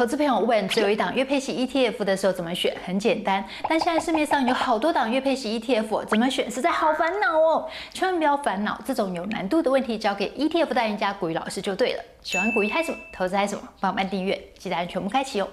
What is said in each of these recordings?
投资朋友问，只有一档月配息 ETF 的时候怎么选？很简单，但现在市面上有好多档月配息 ETF，怎么选实在好烦恼哦！千万不要烦恼，这种有难度的问题交给 ETF 代言人股鱼老师就对了。喜欢股鱼嗨什么？投资嗨什么？帮我们按订阅，记得按全部开启哦。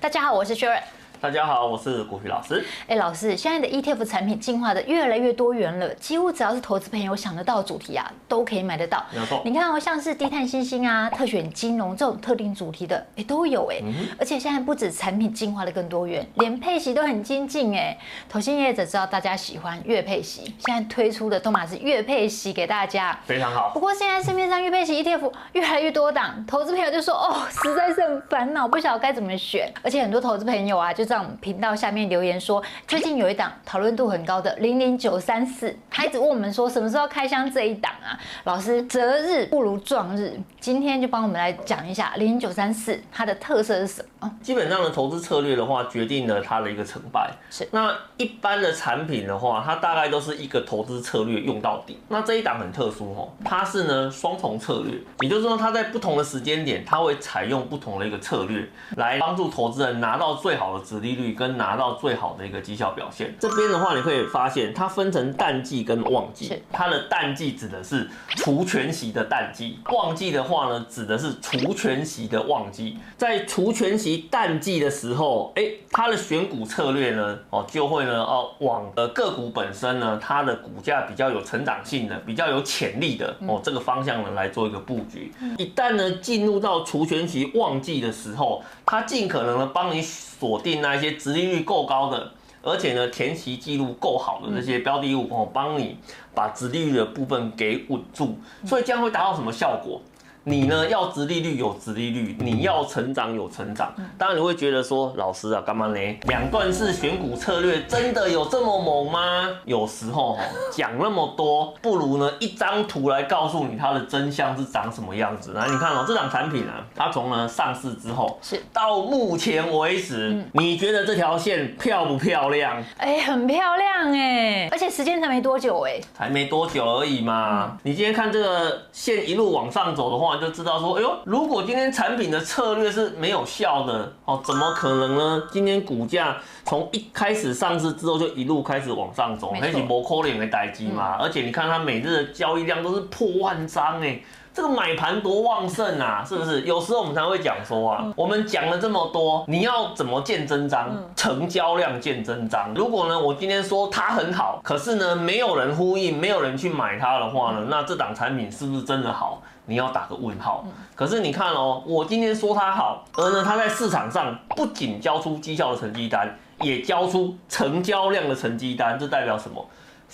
大家好，我是 Sharon。大家好，我是股鱼老师。哎，老师，现在的 ETF 产品进化的越来越多元了，几乎只要是投资朋友想得到主题啊，都可以买得到。没错，你看哦，像是低碳新兴啊、特选金融这种特定主题的，哎，都有哎。嗯、而且现在不止产品进化的更多元，连配息都很精进哎。投信业者知道大家喜欢月配息，现在推出的都马是月配息给大家，非常好。不过现在市面上月配息 ETF 越来越多档，投资朋友就说哦，实在是很烦恼，不晓得该怎么选。而且很多投资朋友啊，就这样频道下。面留言说，最近有一档讨论度很高的零零九三四，他一直问我们说什么时候开箱这一档啊？老师择日不如撞日，今天就帮我们来讲一下零零九三四它的特色是什么？基本上的投资策略的话，决定了它的一个成败。是那一般的产品的话，它大概都是一个投资策略用到底。那这一档很特殊哦，它是呢双重策略，也就是说它在不同的时间点，它会采用不同的一个策略来帮助投资人拿到最好的殖利率跟拿到最好的一个绩效表现。这边的话，你可以发现它分成淡季跟旺季。它的淡季指的是除权息的淡季，旺季的话呢，指的是除权息的旺季。在除权息淡季的时候，哎，它的选股策略呢，哦，就会呢，哦，往呃个股本身呢，它的股价比较有成长性的、比较有潜力的哦，这个方向呢来做一个布局。一旦呢进入到除权息旺季的时候，它尽可能的帮你锁定那一些殖利率够高的，而且呢填息记录够好的这些标的物我，帮你把殖利率的部分给稳住，所以这样会达到什么效果？你呢要殖利率有殖利率，你要成长有成长。当然你会觉得说，老师啊，干嘛呢？两段式选股策略真的有这么猛吗？有时候讲那么多，不如呢一张图来告诉你它的真相是长什么样子。来，你看哦，这档产品啊，它从呢上市之后，是到目前为止，嗯、你觉得这条线漂不漂亮？哎、欸，很漂亮哎，而且时间才没多久哎，才没多久而已嘛。嗯、你今天看这个线一路往上走的话。就知道说，哎呦，如果今天产品的策略是没有效的哦，怎么可能呢？今天股价从一开始上市之后就一路开始往上走，那是不可能的代机嘛。而且你看它每日的交易量都是破万张哎，这个买盘多旺盛啊，是不是？有时候我们才会讲说啊，我们讲了这么多，你要怎么见真章？成交量见真章。如果呢，我今天说它很好，可是呢，没有人呼应，没有人去买它的话呢，那这档产品是不是真的好？你要打个问号。可是你看哦，我今天说它好，而呢，它在市场上不仅交出绩效的成绩单，也交出成交量的成绩单，这代表什么？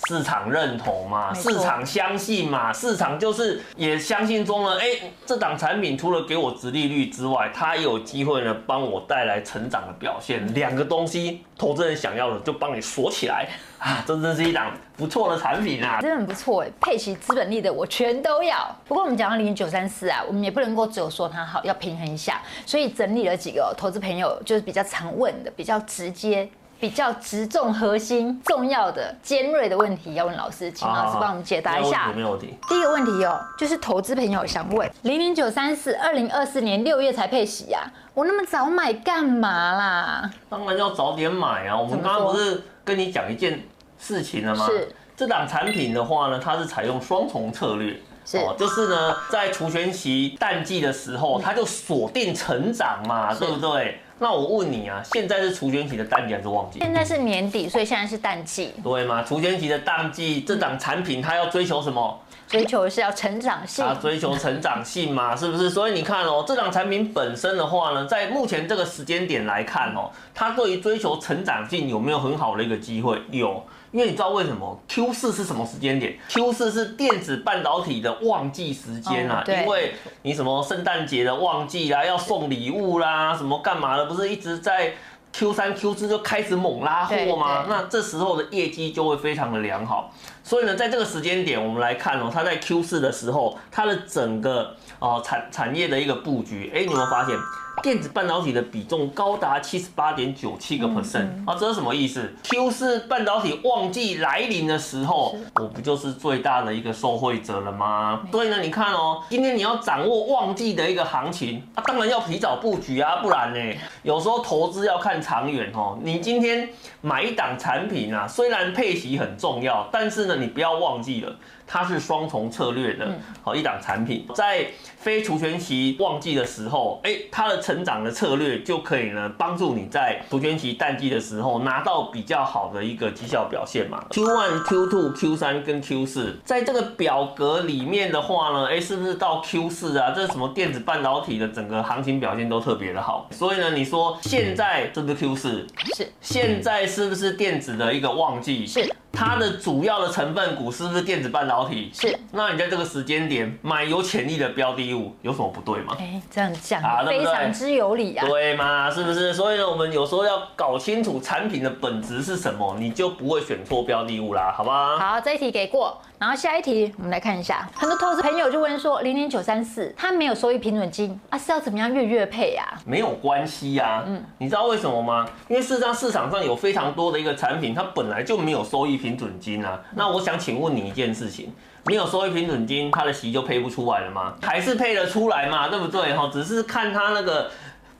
市场认同嘛，市场相信嘛，市场就是也相信中了，哎，这档产品除了给我殖利率之外，它也有机会呢帮我带来成长的表现，两个东西，投资人想要的就帮你锁起来啊，这真是一档不错的产品啊，真的很不错哎，配齐资本利的我全都要。不过我们讲到零零九三四啊，我们也不能够只有说它好，要平衡一下，所以整理了几个投资朋友就是比较常问的，比较直接。比较直中核心、重要的尖锐的问题要问老师，请老师帮我们解答一下。没有问题。第一个问题哦，就是投资朋友想问：零零九三四，二零二四年六月才配息呀，我那么早买干嘛啦？当然要早点买啊！我们刚刚不是跟你讲一件事情了吗？是。这档产品的话呢，它是采用双重策略，是哦，就是呢，在除权期淡季的时候，它就锁定成长嘛，对不对？那我问你啊，现在是除权期的淡季还是旺季？现在是年底，所以现在是淡季。对吗？除权期的淡季，这档产品它要追求什么？追求的是要成长性。啊追求成长性嘛，是不是？所以你看哦，这档产品本身的话呢，在目前这个时间点来看哦，它对于追求成长性有没有很好的一个机会？有。因为你知道为什么 Q 四是什么时间点？Q 四是电子半导体的旺季时间啊，因为你什么圣诞节的旺季啦，要送礼物啦，什么干嘛的，不是一直在 Q 三、Q 四就开始猛拉货吗？那这时候的业绩就会非常的良好。所以呢，在这个时间点，我们来看哦，它在 Q 四的时候，它的整个呃产产业的一个布局，哎，你有没有发现电子半导体的比重高达七十八点九七个 percent 啊，这是什么意思？Q 四半导体旺季来临的时候，我不就是最大的一个受惠者了吗？所以呢，你看哦，今天你要掌握旺季的一个行情啊，当然要提早布局啊，不然呢，有时候投资要看长远哦。你今天买一档产品啊，虽然配息很重要，但是呢，你不要忘记了。它是双重策略的，好一档产品，在非除权期旺季的时候，哎，它的成长的策略就可以呢，帮助你在除权期淡季的时候拿到比较好的一个绩效表现嘛。Q one、Q two、Q 三跟 Q 四，在这个表格里面的话呢，哎，是不是到 Q 四啊？这是什么电子半导体的整个行情表现都特别的好。所以呢，你说现在是不是 Q 四？是。现在是不是电子的一个旺季？是。它的主要的成分股是不是电子半导体？是。那你在这个时间点买有潜力的标的物，有什么不对吗？哎，这样讲啊，非常之有理啊。对嘛？是不是？所以呢，我们有时候要搞清楚产品的本质是什么，你就不会选错标的物啦，好吧？好，这一题给过。然后下一题，我们来看一下，很多投资朋友就问说，零零九三四它没有收益平准金啊，是要怎么样月月配呀？没有关系呀，嗯，你知道为什么吗？因为事实上市场上有非常多的一个产品，它本来就没有收益平准金啊。那我想请问你一件事情，没有收益平准金，它的息就配不出来了吗？还是配得出来嘛？对不对？哈，只是看它那个。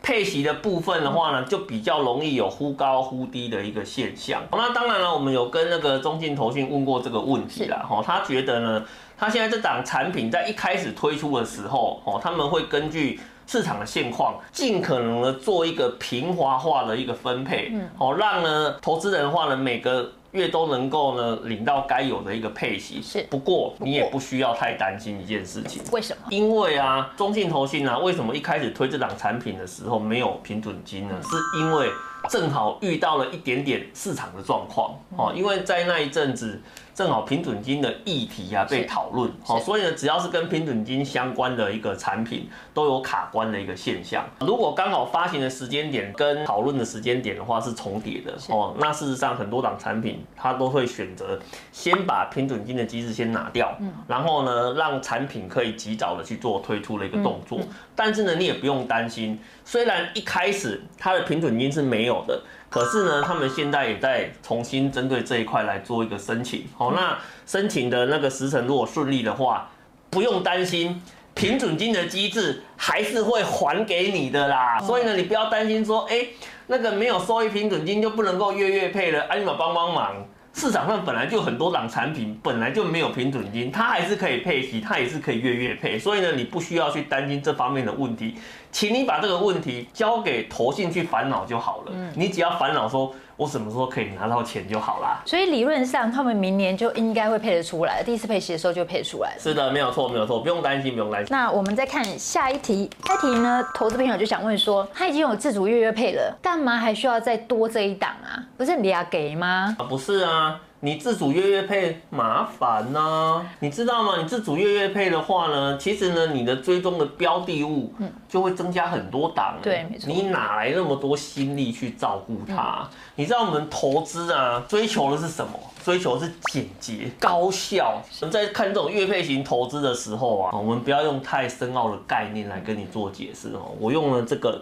配息的部分的话呢，就比较容易有忽高忽低的一个现象。那当然了，我们有跟那个中信投信问过这个问题啦。哈，他觉得呢，他现在这档产品在一开始推出的时候，哦，他们会根据市场的现况，尽可能的做一个平滑化的一个分配，嗯，哦，让呢投资人的话呢，每个。月都能够呢领到该有的一个配息，是。不过你也不需要太担心一件事情。为什么？因为啊，中信投信啊，为什么一开始推这档产品的时候没有平准金呢？是因为正好遇到了一点点市场的状况哦，因为在那一阵子。正好平准金的议题啊被讨论，好，所以呢，只要是跟平准金相关的一个产品都有卡关的一个现象。如果刚好发行的时间点跟讨论的时间点的话是重叠的哦，那事实上很多档产品它都会选择先把平准金的机制先拿掉，然后呢，让产品可以及早的去做推出的一个动作。但是呢，你也不用担心，虽然一开始它的平准金是没有的。可是呢，他们现在也在重新针对这一块来做一个申请。好，那申请的那个时程如果顺利的话，不用担心，平准金的机制还是会还给你的啦。所以呢，你不要担心说，哎，那个没有收益平准金就不能够月月配了，哎，你们帮帮忙。市场上本来就很多档产品本来就没有平准金，它还是可以配息，它也是可以月月配，所以呢，你不需要去担心这方面的问题，请你把这个问题交给投信去烦恼就好了。嗯，你只要烦恼说我什么时候可以拿到钱就好啦。所以理论上他们明年就应该会配得出来，第一次配息的时候就配出来。是的，没有错，没有错，不用担心，不用担心。那我们再看下一题，下一题呢，投资朋友就想问说，他已经有自主月月配了，干嘛还需要再多这一档啊？不是俩给吗？啊，不是啊。你自主月月配麻烦呐、啊，你知道吗？你自主月月配的话呢，其实呢，你的追踪的标的物就会增加很多档。对，没错。你哪来那么多心力去照顾它？你知道我们投资啊，追求的是什么？追求的是简洁、高效。我们在看这种月配型投资的时候啊，我们不要用太深奥的概念来跟你做解释哦。我用了这个。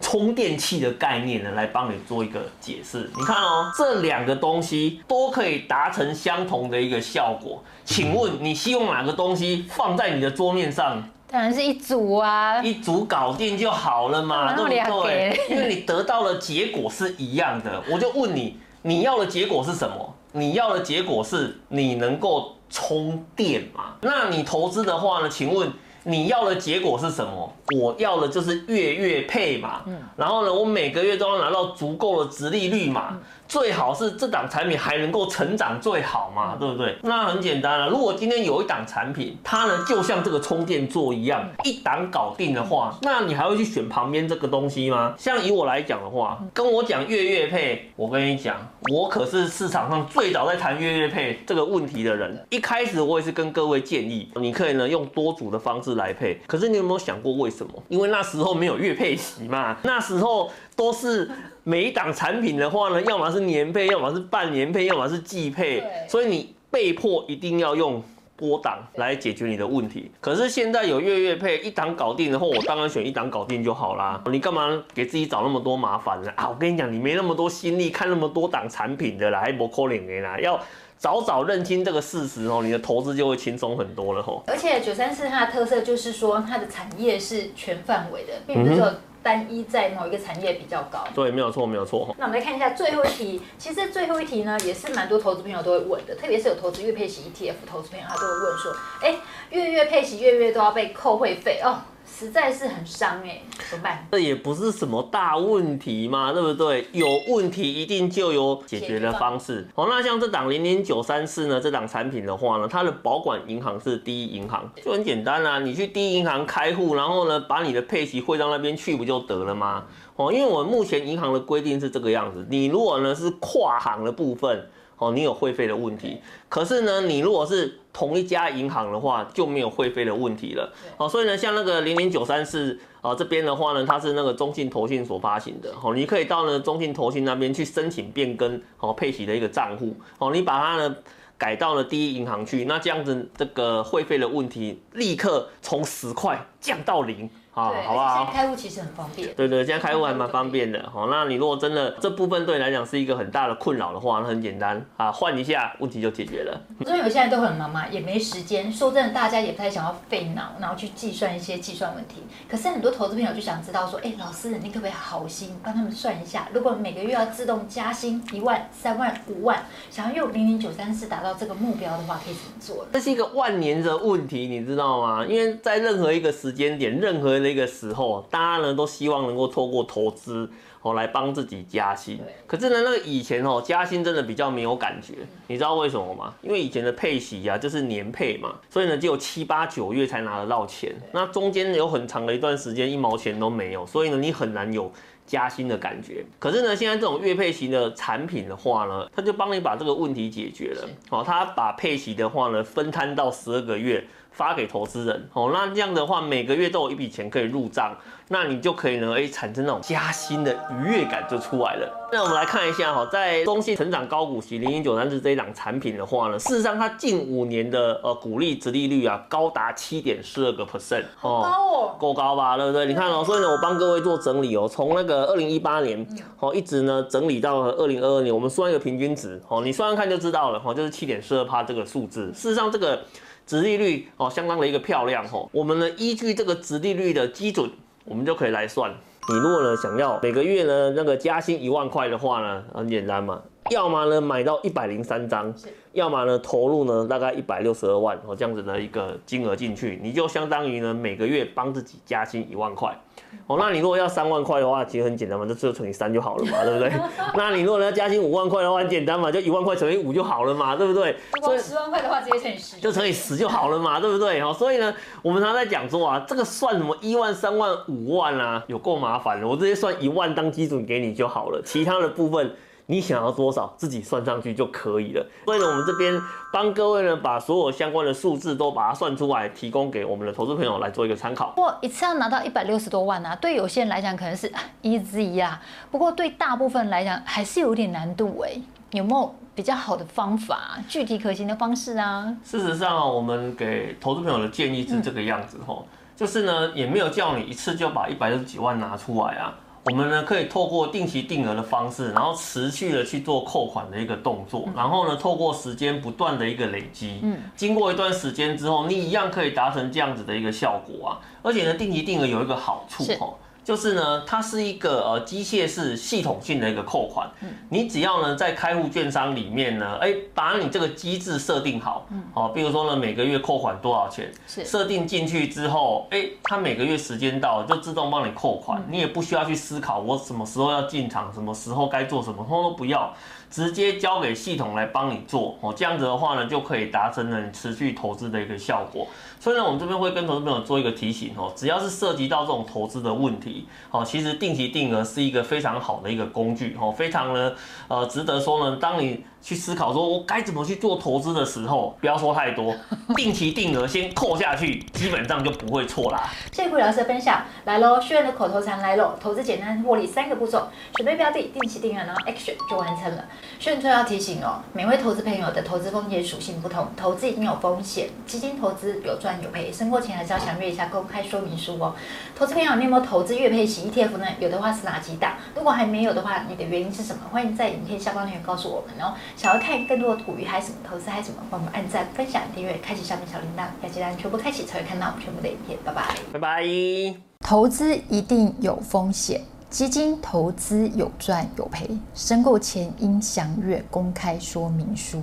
充电器的概念呢，来帮你做一个解释。你看哦，这两个东西都可以达成相同的一个效果。请问你希望哪个东西放在你的桌面上？当然是一组啊，一组搞定就好了嘛，对不对？因为你得到的结果是一样的。我就问你，你要的结果是什么？你要的结果是你能够充电嘛？那你投资的话呢？请问？你要的结果是什么？我要的就是月月配嘛，嗯然后呢，我每个月都要拿到足够的值利率嘛。最好是这档产品还能够成长最好嘛，对不对？那很简单了。如果今天有一档产品，它呢就像这个充电座一样，一档搞定的话，那你还会去选旁边这个东西吗？像以我来讲的话，跟我讲月月配，我跟你讲，我可是市场上最早在谈月月配这个问题的人。一开始我也是跟各位建议，你可以呢用多组的方式来配。可是你有没有想过为什么？因为那时候没有月配息嘛，那时候都是。每一档产品的话呢，要么是年配，要么是半年配，要么是季配，所以你被迫一定要用多档来解决你的问题。可是现在有月月配一档搞定的话，我当然选一档搞定就好啦。你干嘛给自己找那么多麻烦呢？啊，我跟你讲，你没那么多心力看那么多档产品的啦，还不可能的啦，要。早早认清这个事实哦，你的投资就会轻松很多了吼。而且九三四它的特色就是说，它的产业是全范围的，并不是说单一在某一个产业比较高。对，没有错，没有错。那我们来看一下最后一题，其实最后一题呢，也是蛮多投资朋友都会问的，特别是有投资月配息 ETF 投资朋友，他都会问说，哎，月月配息，月月都要被扣会费哦。实在是很伤哎，怎么办？这也不是什么大问题嘛，对不对？有问题一定就有解决的方式。好，那像这档零零九三四呢，这档产品的话呢，它的保管银行是第一银行，就很简单啊，你去第一银行开户，然后呢，把你的配息汇到那边去，不就得了吗？哦，因为我们目前银行的规定是这个样子，你如果呢是跨行的部分。哦，你有会费的问题，可是呢，你如果是同一家银行的话，就没有会费的问题了。哦，所以呢，像那个零零九三四啊这边的话呢，它是那个中信投信所发行的。哦，你可以到呢中信投信那边去申请变更哦配息的一个账户。哦，你把它呢改到了第一银行去，那这样子这个会费的问题立刻从十块降到零。好，好不好？开户其实很方便。对对，现在开户还蛮方便的。好，那你如果真的这部分对你来讲是一个很大的困扰的话，那很简单啊，换一下问题就解决了。所以有些人都很忙嘛，也没时间。说真的，大家也不太想要费脑，然后去计算一些计算问题。可是很多投资朋友就想知道说，哎，老师，你可不可以好心帮他们算一下？如果每个月要自动加薪一万、三万、五万，想要用零零九三四达到这个目标的话，可以怎么做？这是一个万年的问题，你知道吗？因为在任何一个时间点，任何的一个时候。大家呢都希望能够透过投资哦来帮自己加薪，可是呢那个以前哦加薪真的比较没有感觉，你知道为什么吗？因为以前的配息啊就是年配嘛，所以呢只有七八九月才拿得到钱，那中间有很长的一段时间一毛钱都没有，所以呢你很难有加薪的感觉。可是呢现在这种月配型的产品的话呢，它就帮你把这个问题解决了，哦，他把配息的话呢分摊到十二个月。发给投资人哦，那这样的话每个月都有一笔钱可以入账，那你就可以呢，哎，产生那种加薪的愉悦感就出来了。那我们来看一下哈，在中信成长高股息零零九三四这一档产品的话呢，事实上它近五年的呃股利值利率啊高达七点四二个 percent 哦，高哦，够高吧，对不对？你看哦，所以呢，我帮各位做整理哦，从那个二零一八年哦一直呢整理到二零二二年，我们算一个平均值哦，你算算看就知道了哦，就是七点四二趴这个数字。事实上这个。值利率哦，相当的一个漂亮哦。我们呢依据这个值利率的基准，我们就可以来算。你如果呢想要每个月呢那个加薪一万块的话呢，很简单嘛，要么呢买到一百零三张，要么呢投入呢大概一百六十二万哦这样子的一个金额进去，你就相当于呢每个月帮自己加薪一万块。哦，那你如果要三万块的话，其实很简单嘛，就只有乘以三就好了嘛，对不对？那你如果要加薪五万块的话，很简单嘛，就一万块乘以五就好了嘛，对不对？如果十万块的话，直接乘以十，就乘以十就好了嘛，对不对？哦，所以呢，我们常在讲说啊，这个算什么一万、三万、五万啊，有够麻烦的，我直接算一万当基准给你就好了，其他的部分。你想要多少，自己算上去就可以了。所以呢，我们这边帮各位呢，把所有相关的数字都把它算出来，提供给我们的投资朋友来做一个参考。不过一次要拿到一百六十多万啊，对有些人来讲可能是 easy 啊，不过对大部分来讲还是有点难度哎。有没有比较好的方法，具体可行的方式啊？事实上，我们给投资朋友的建议是这个样子吼，就是呢，也没有叫你一次就把一百六十几万拿出来啊。我们呢可以透过定期定额的方式，然后持续的去做扣款的一个动作，然后呢透过时间不断的一个累积，嗯，经过一段时间之后，你一样可以达成这样子的一个效果啊。而且呢，定期定额有一个好处哦。就是呢，它是一个呃机械式系统性的一个扣款。嗯，你只要呢在开户券商里面呢，哎，把你这个机制设定好，嗯，好，比如说呢每个月扣款多少钱，是设定进去之后，哎，它每个月时间到了就自动帮你扣款，你也不需要去思考我什么时候要进场，什么时候该做什么，通通都不要。直接交给系统来帮你做哦，这样子的话呢，就可以达成了你持续投资的一个效果。所以呢，我们这边会跟投资朋友做一个提醒哦，只要是涉及到这种投资的问题，哦，其实定期定额是一个非常好的一个工具哦，非常呢呃值得说呢，当你去思考说我该怎么去做投资的时候，不要说太多，定期定额先扣下去，基本上就不会错啦。谢谢顾老师的分享，来喽，学员的口头禅来喽，投资简单获利三个步骤，准备标的，定期定额，然后 action 就完成了。所以最后要提醒哦，每位投资朋友的投资风险属性不同，投资一定有风险，基金投资有赚有赔，申购前还是要详阅一下公开说明书哦。投资朋友，你有没有投资月配型 ETF 呢？有的话是哪几档？如果还没有的话，你的原因是什么？欢迎在影片下方留言告诉我们哦。想要看更多的股鱼还是什么投资还是什么，帮我们按赞、分享、订阅、开启下面小铃铛，要记得全部开启才会看到我们全部的影片。拜拜，拜拜。投资一定有风险。基金投资有赚有赔，申购前应详阅公开说明书。